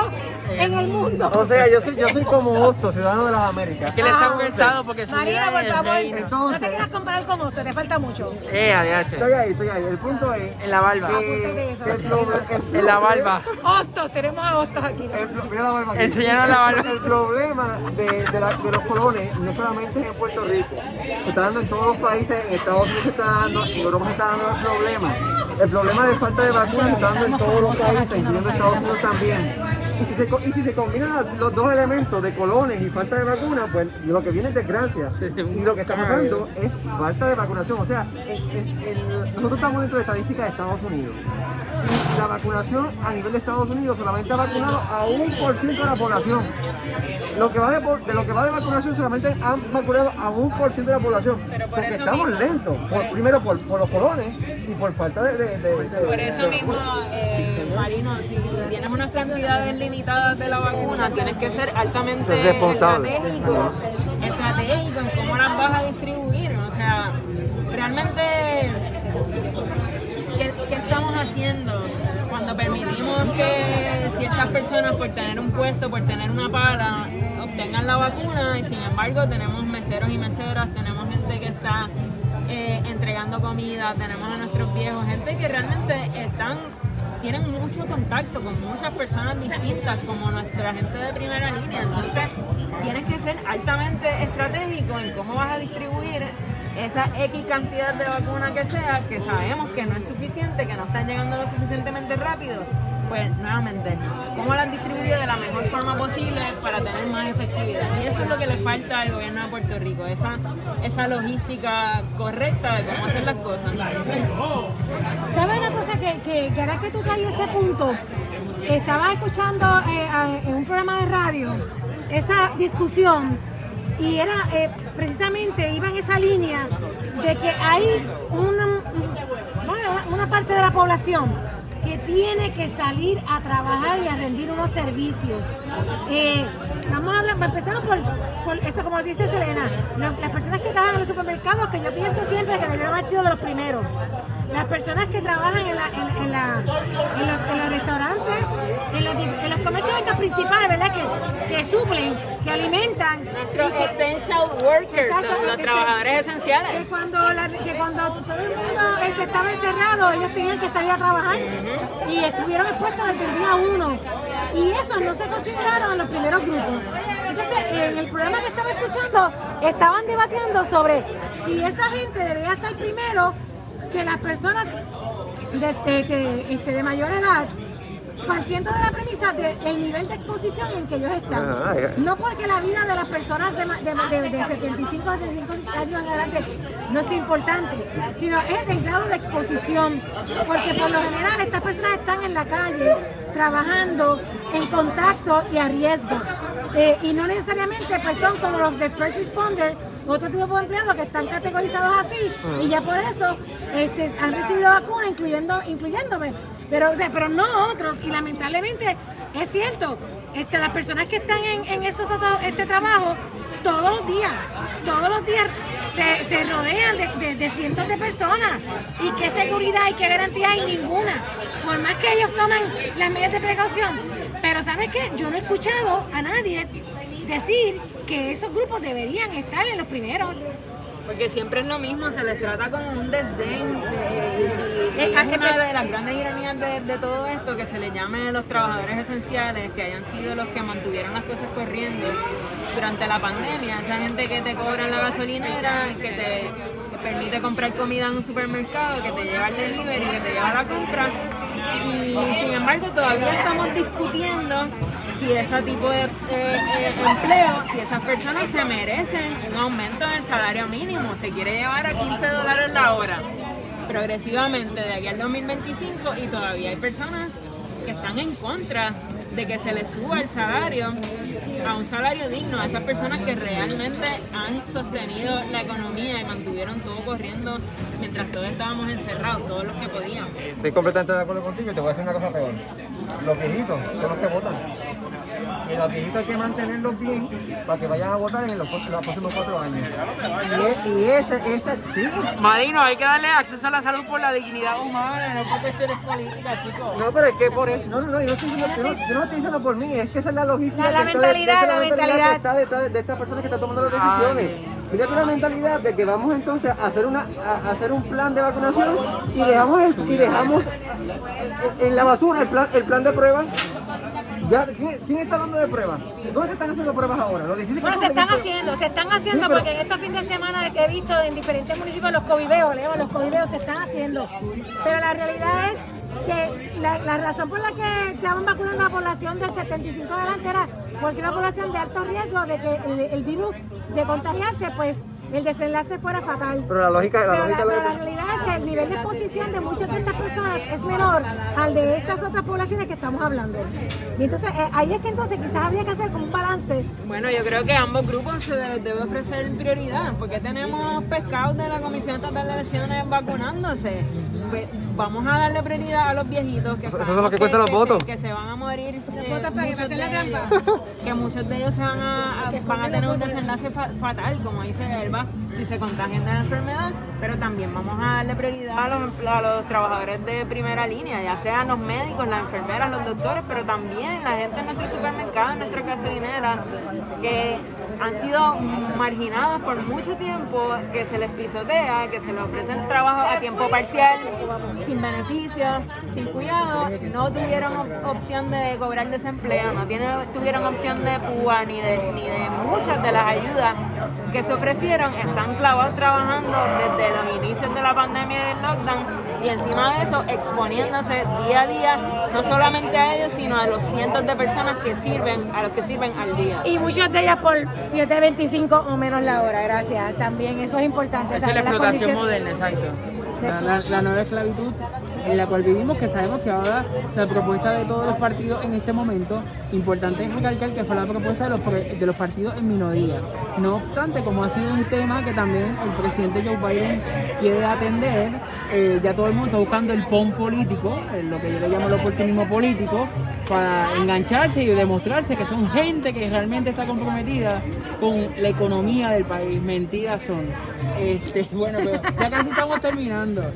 en el mundo. O sea, yo soy, yo soy como Hosto, ciudadano de las Américas. que él está Ah, conectado porque su Marina, por es favor, no te quieras comparar con otro, te falta mucho. Eh. Estoy ahí, estoy ahí. El punto es En la barba. que, que el proble- el En la problema- barba. Hostos, tenemos a Hostos aquí. ¿no? El, mira la barba aquí. Enseñaron la barba. El problema de, de la- de los colones no solamente es en Puerto Rico, se está dando en todos los países, en Estados Unidos se está dando, en Europa se está dando el problema. El problema de falta de vacunas está en todos los países, incluyendo Estados Unidos también. Y si se, y si se combinan los- dos elementos de colones y falta de vacunas, pues lo que viene es desgracia. Y lo que está pasando es falta de vacunación. O sea, el- el- el- nosotros estamos dentro de estadísticas de Estados Unidos. Y la vacunación a nivel de Estados Unidos solamente ha vacunado a un por ciento de la población. Lo que va de, lo que va de vacunación solamente han vacunado a un por ciento de la población. Pero por porque eso estamos mismo- lentos. Por- primero por, por los colones y por falta de... de- de- de- Por eso de- mismo, eh, Marino, si tienes unas cantidades limitadas de la vacuna, tienes que ser altamente responsable. estratégico, estratégico en cómo las vas a distribuir. O sea, realmente, ¿qué, qué estamos haciendo cuando permitimos que ciertas personas, por tener un puesto, por tener una pala, obtengan la vacuna y sin embargo tenemos meseros y meseras, tenemos gente que está eh, entregando comida, tenemos a nuestros viejos, gente que realmente están tienen mucho contacto con muchas personas distintas como nuestra gente de primera línea. Entonces, tienes que ser altamente estratégico en cómo vas a distribuir esa X cantidad de vacuna que sea, que sabemos que no es suficiente, que no están llegando lo suficientemente rápido. Pues nuevamente, cómo la han distribuido de la mejor forma posible para tener más efectividad. Y eso es lo que le falta al gobierno de Puerto Rico, esa, esa logística correcta de cómo hacer las cosas. ¿Sabes una cosa que, que, que ahora que tú traes ese punto? Estaba escuchando eh, en un programa de radio esa discusión y era eh, precisamente, iba en esa línea de que hay una, una parte de la población que tiene que salir a trabajar y a rendir unos servicios. Eh, vamos a hablar, empezamos por, por eso, como dice Selena, las personas que trabajan en los supermercados, que yo pienso siempre que debieron haber sido de los primeros. Las personas que trabajan en, la, en, en la- en los, restaurantes, en los, dif- en los comercios principales, ¿verdad? Que, que suplen, que alimentan. Nuestros que- essential workers, Exacto, los, que- trabajadores que esenciales. cuando, la- que cuando todo el mundo el que estaba encerrado, ellos tenían que salir a trabajar y estuvieron expuestos desde el día uno. Y eso no se consideraron los primeros grupos. Entonces, en el programa que estaba escuchando, estaban debatiendo sobre si esa gente debía estar primero que las personas de, de- de- este, de mayor edad partiendo de la premisa del nivel de exposición en que ellos están. No porque la vida de las personas de, de, de- de 75 a 75 años en adelante no es importante, sino es del grado de exposición. Porque por lo general estas personas están en la calle trabajando en contacto y a riesgo. Eh, y no necesariamente pues son como los de first responder, otro tipo de empleados que están categorizados así y ya por eso este, han recibido vacuna, incluyendo, incluyéndome. Pero, o sea, pero no otros. Y lamentablemente es cierto, este, las personas que están en, en estos este trabajo, todos los días, todos los días se, se rodean de, de- de cientos de personas. ¿Y qué seguridad y qué garantía hay? Ninguna. Por más que ellos tomen las medidas de precaución. Pero ¿sabes qué? Yo no he escuchado a nadie decir que esos grupos deberían estar en los primeros. Porque siempre es lo mismo, se les trata como un desdén. se- y- y Eh, es una de las grandes ironías de, de todo esto, que se les llame los trabajadores esenciales, que hayan sido los que mantuvieron las cosas corriendo durante la pandemia. Esa gente que te cobra en la gasolinera, que te permite comprar comida en un supermercado, que te lleva el delivery, que te lleva la compra. Y sin embargo todavía estamos discutiendo si ese tipo de empleo, si esas personas se merecen un aumento del salario mínimo, se quiere llevar a 15 dólares la hora progresivamente de aquí al 2025 y todavía hay personas que están en contra de que se les suba el salario a un salario digno a esas personas que realmente han sostenido la economía y mantuvieron todo corriendo mientras todos estábamos encerrados, todos los que podíamos. Estoy completamente de acuerdo contigo y te voy a decir una cosa peor. Los viejitos son los que votan. Y los viejitos hay que mantenerlos bien para que vayan a votar en los, los próximos cuatro años. Y, e- y ese, ese, sí. Marino, hay que darle acceso a la salud por la dignidad humana, no por cuestiones políticas, chicos. No, pero es que por eso, no, no, no, yo no estoy diciendo, yo no, yo no estoy diciendo por mí, es que esa es la logística. La- la que está de- mentalidad, la mentalidad. que está de esta persona que está tomando las decisiones. Fíjate la mentalidad de que vamos entonces a hacer una a hacer un plan de vacunación y dejamos el- y dejamos en, la basura el plan el plan de pruebas. Ya, ¿quién, quién está hablando de pruebas? ¿Dónde se están haciendo pruebas ahora? Los 16 Bueno, se están haciendo, se están haciendo Sí, porque en estos fines de semana que he visto en diferentes municipios los coviveos, le llaman los coviveos, se están haciendo. Pero la realidad es que la, la razón por la que estaban vacunando a la población de 75 adelante era porque una población de alto riesgo de que el, el virus de contagiarse, pues el desenlace fuera fatal. Pero la lógica, la Pero la, lógica pero de- la realidad es que el nivel de exposición de muchas de estas personas es menor al de estas otras poblaciones que estamos hablando. Y entonces eh, ahí es que entonces quizás habría que hacer como un balance Bueno, yo creo que a ambos grupos se debe ofrecer prioridad, porque tenemos pescados de la Comisión Estatal de Elecciones vacunándose. Vamos a darle prioridad a los viejitos que, Eso- eso sabemos es lo que cuentan los se- votos. que se van a morir, eh, que muchos de ellos, que muchos de ellos se van a, a- van a tener un desenlace fa- fatal, como dice Elba, si se contagian de la enfermedad, pero también vamos a darle prioridad a los, a los trabajadores de primera línea, ya sean los médicos, las enfermeras, los doctores, pero también la gente en nuestros supermercados, en nuestras gasolineras, que han sido marginados por mucho tiempo, que se les pisotea, que se les ofrecen trabajo a tiempo parcial, sin beneficios, sin cuidado, no tuvieron op- opción de cobrar desempleo, no tuvieron opción de PUA ni de, ni de muchas de las ayudas que se ofrecieron, están clavados trabajando desde los inicios de la pandemia y del lockdown y encima de eso exponiéndose día a día, no solamente a ellos, sino a los cientos de personas que sirven, a los que sirven al día. y muchas de ellas por 7.25 o menos la hora, gracias. También eso es importante. Esa es la explotación moderna, exacto. La, la- la nueva esclavitud. en la cual vivimos, que sabemos que ahora la propuesta de todos los partidos en este momento, importante es recalcar que fue la propuesta de los, de los partidos en minoría. No obstante, como ha sido un tema que también el presidente Joe Biden quiere atender, eh, ya todo el mundo está buscando el PON político, lo que yo le llamo el oportunismo político, para engancharse y demostrarse que son gente que realmente está comprometida con la economía del país. Mentiras son. Este, bueno, pero ya casi estamos terminando.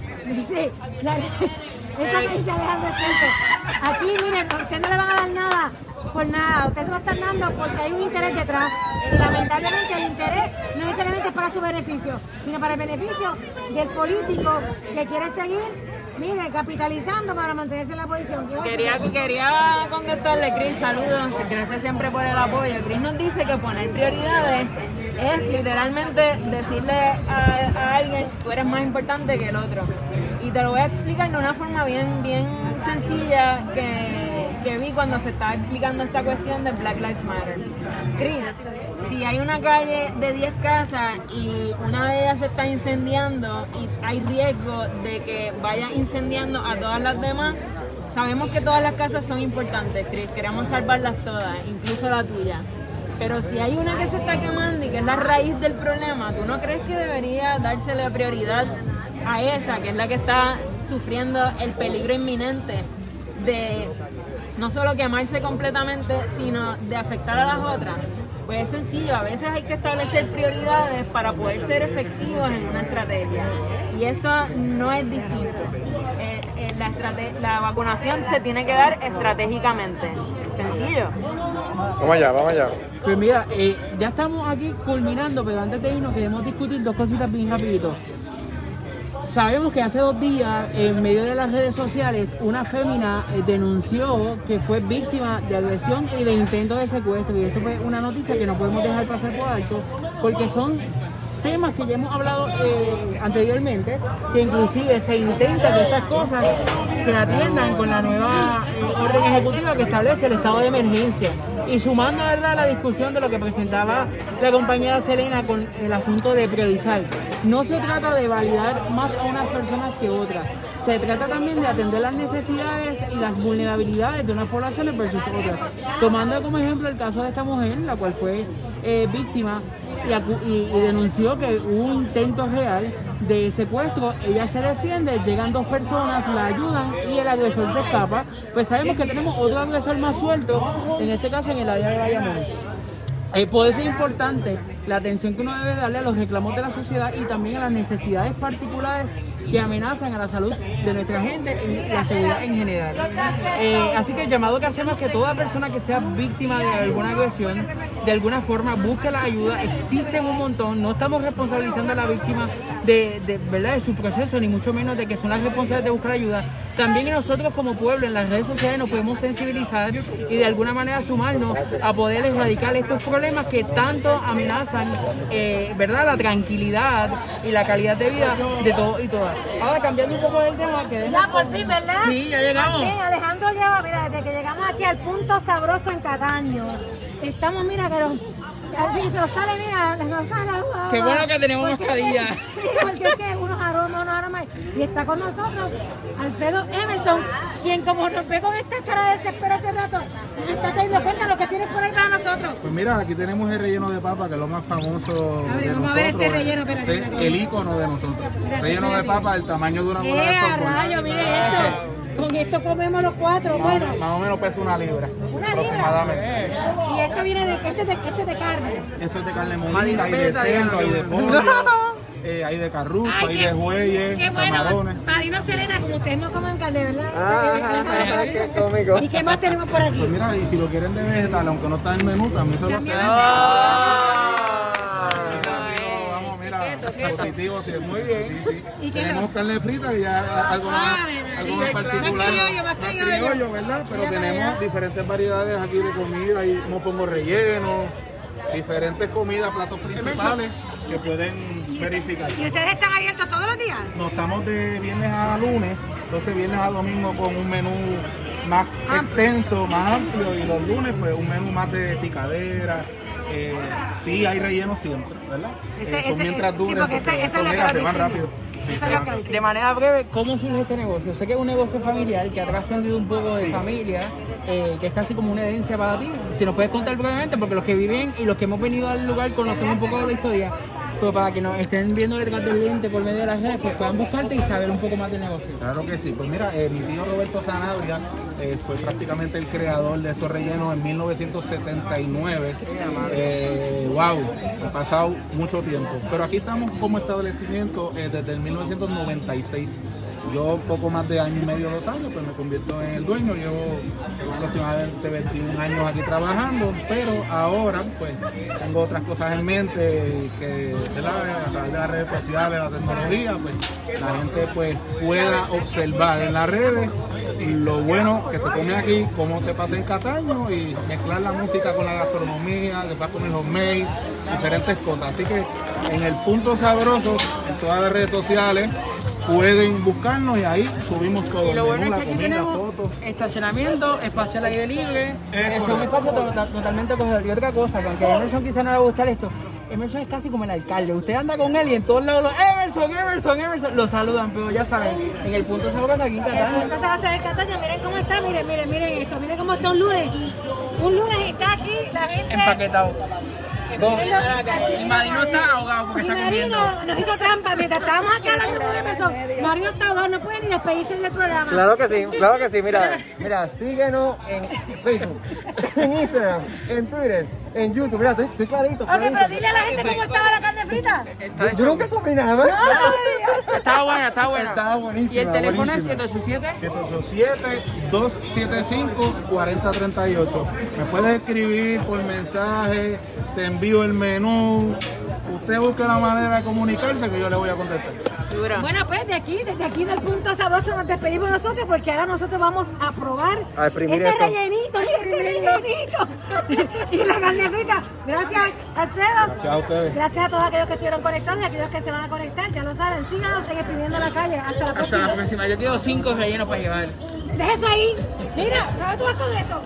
Sí, la, esa que dice Alejandro es Aquí, miren, ustedes no le van a dar nada por nada. Ustedes lo están dando porque hay un interés detrás. Y lamentablemente el interés no necesariamente es para su beneficio, sino para el beneficio del político que quiere seguir Mire, capitalizando para mantenerse en la posición. Quería, quería contestarle, Cris, saludos, gracias siempre por el apoyo. Cris nos dice que poner prioridades es literalmente decirle a, a, alguien, tú eres más importante que el otro. Y te lo voy a explicar de una forma bien, bien sencilla que, que vi cuando se estaba explicando esta cuestión de Black Lives Matter. Cris, si hay una calle de 10 casas y una de ellas se está incendiando y hay riesgo de que vaya incendiando a todas las demás, sabemos que todas las casas son importantes, Chris, queremos salvarlas todas, incluso la tuya. Pero si hay una que se está quemando y que es la raíz del problema, ¿tú no crees que debería dársele prioridad a esa, que es la que está sufriendo el peligro inminente de no solo quemarse completamente, sino de afectar a las otras? Pues es sencillo, a veces hay que establecer prioridades para poder ser efectivos en una estrategia. Y esto no es distinto. Eh, eh, la, la vacunación se tiene que dar estratégicamente. Sencillo. Vamos allá, vamos allá. Pues mira, eh, ya estamos aquí culminando, pero antes de irnos queremos discutir dos cositas bien rapidito. Sabemos que hace dos días, en medio de las redes sociales, una fémina eh, denunció que fue víctima de agresión y de intento de secuestro. Y esto fue una noticia que no podemos dejar pasar por alto, porque son temas que ya hemos hablado eh, anteriormente, que inclusive se intenta que estas cosas se atiendan con la nueva eh, orden ejecutiva que establece el estado de emergencia. Y sumando ¿verdad? la discusión de lo que presentaba la compañera Selena con el asunto de priorizar. No se trata de validar más a unas personas que otras. Se trata también de atender las necesidades y las vulnerabilidades de unas poblaciones versus otras. Tomando como ejemplo el caso de esta mujer, la cual fue eh, víctima y, y, denunció que hubo un intento real de secuestro, ella se defiende, llegan dos personas, la ayudan y el agresor se escapa, pues sabemos que tenemos otro agresor más suelto, en este caso en el área de Bayamón. Eh, puede ser importante la atención que uno debe darle a los reclamos de la sociedad y también a las necesidades particulares que amenazan a la salud de nuestra gente y la seguridad en general. Eh, así que el llamado que hacemos es que toda persona que sea víctima de alguna agresión, de alguna forma, busque la ayuda. Existen un montón, no estamos responsabilizando a la víctima de, ¿verdad? de su proceso, ni mucho menos de que son las responsables de buscar ayuda. También nosotros como pueblo en las redes sociales nos podemos sensibilizar y de alguna manera sumarnos a poder erradicar estos problemas que tanto amenazan eh, ¿verdad? la tranquilidad y la calidad de vida de todos y todas. Ahora cambiando un poco del tema que Ya por fin, ¿verdad? Sí, ya llegamos. Sí, Alejandro lleva, mira, desde que llegamos aquí al punto sabroso en Cataño. Estamos, mira, que al fin se nos sale, mira, nos sale. Qué bueno que tenemos mascarilla. Sí, porque es que unos aromas, unos aromas. Y está con nosotros Alfredo Emerson, quien como nos ve con esta cara de desespero hace rato, está teniendo cuenta de lo que tienes por ahí para nosotros. Pues mira, aquí tenemos el relleno de papa, que es lo más famoso A ver, de vamos nosotros. a ver este relleno, espera, Este espera, es el icono de nosotros. Relleno de papa del tamaño de una bola de ¡Eh, rayo! Mire esto. Con esto comemos los cuatro. Más, Bueno, más o menos pesa una libra. Una libra. Y esto viene de, este es de, este es de carne. Esto es de carne molida, hay de cerdo, hay de pollo, eh, hay de carrucho, Ay, hay qué- de bueyes, Qué bueno, camarones. Marino Selena, como ustedes no comen carne, ¿verdad? Ajá, qué cómico. ¿Y qué más tenemos por aquí? Pues mira, y si lo quieren de vegetal, aunque no está en el menú, también se lo También hacemos. Ah. Rápido, Vamos, mira, positivo siempre. Muy bien. Sí, sí. ¿Y Tenemos lo- carne frita y ya algo más, Ah, algo más más particular. criollo, más criollo. ¿verdad? Pero tenemos allá. diferentes variedades aquí de comida, hay mofongo relleno, diferentes comidas, platos principales que pueden verificar. ¿Y ustedes están abiertos todos los días? Nos estamos de viernes a lunes, entonces viernes a domingo con un menú más Ah. extenso, más amplio y los lunes pues un menú más de picadera. Eh, sí hay relleno siempre, ¿verdad? Ese- Eh, son ese- mientras sí, duren porque porque ese- ese eso, es se van rápido. De manera breve, ¿cómo surge este negocio? Sé que es un negocio familiar que ha trascendido un poco de familia, eh, que es casi como una herencia para ti. Si nos puedes contar brevemente, porque los que viven y los que hemos venido al lugar conocemos un poco de la historia, pero para que nos estén viendo detrás del lente por medio de las redes, pues puedan buscarte y saber un poco más del negocio. Claro que sí. Pues mira, eh, mi tío Roberto Sanabria eh, fue prácticamente el creador de estos rellenos en 1979. Eh, wow, ha pasado mucho tiempo. Pero aquí estamos como establecimiento eh, desde el 1996. Yo poco más de año y medio, dos años, pues me convierto en el dueño. Llevo aproximadamente 21 años aquí trabajando, pero ahora pues tengo otras cosas en mente que ¿verdad? a través de las redes sociales, la tecnología, pues la gente pues pueda observar en las redes lo bueno que se come aquí, cómo se pasa en Cataño y mezclar la música con la gastronomía, que va con el homemade, diferentes cosas. Así que en el punto sabroso, en todas las redes sociales, pueden buscarnos y ahí subimos todo. Y lo bueno es que aquí comida, tenemos fotos. estacionamiento, espacio al aire libre, Es es un espacio to- totalmente acogedor. Y otra cosa, que aunque a Emerson quizá no le va a gustar esto, Emerson es casi como el alcalde. Usted anda con él y en todos lados, Emerson, Emerson, Emerson, lo saludan, pero ya saben, en el punto sabroso aquí en Cataño. Entonces va a ser el Cataño, miren cómo está, miren, miren, miren esto, miren cómo está un lunes. Un lunes está aquí la gente. Empaquetado. Y Marino está ahogado porque Y está comiendo. Marino nos hizo trampa mientras estábamos aquí hablando con Emerson. Marino está ahogado, no puede ni despedirse del programa. Claro que sí, claro que sí. Mira, mira, síguenos en Facebook, en Instagram, en Twitter, en YouTube. Mira, estoy, estoy clarito, Ok, pero clarito. dile a la gente cómo estaba la carne frita. Yo, yo nunca comí nada. Está buena, está buena. Está buenísima, Y el teléfono buenísima. es 787. 787-275-4038. Me puedes escribir por mensaje, te envío el menú. Usted busque la manera de comunicarse que yo le voy a contestar. Bueno, pues de aquí, desde aquí del punto sabroso nos despedimos nosotros porque ahora nosotros vamos a probar A ese esto. rellenito, ese rellenito y la carne frita. Gracias, Alfredo. Gracias a ustedes. Gracias a todos aquellos que estuvieron conectados y a aquellos que se van a conectar. Ya lo saben, síganos en Exprimiendo la Calle. Hasta la Hasta próxima. la próxima. Yo quiero cinco rellenos para llevar. Deja eso ahí. Mira, ¿dónde tú vas con eso?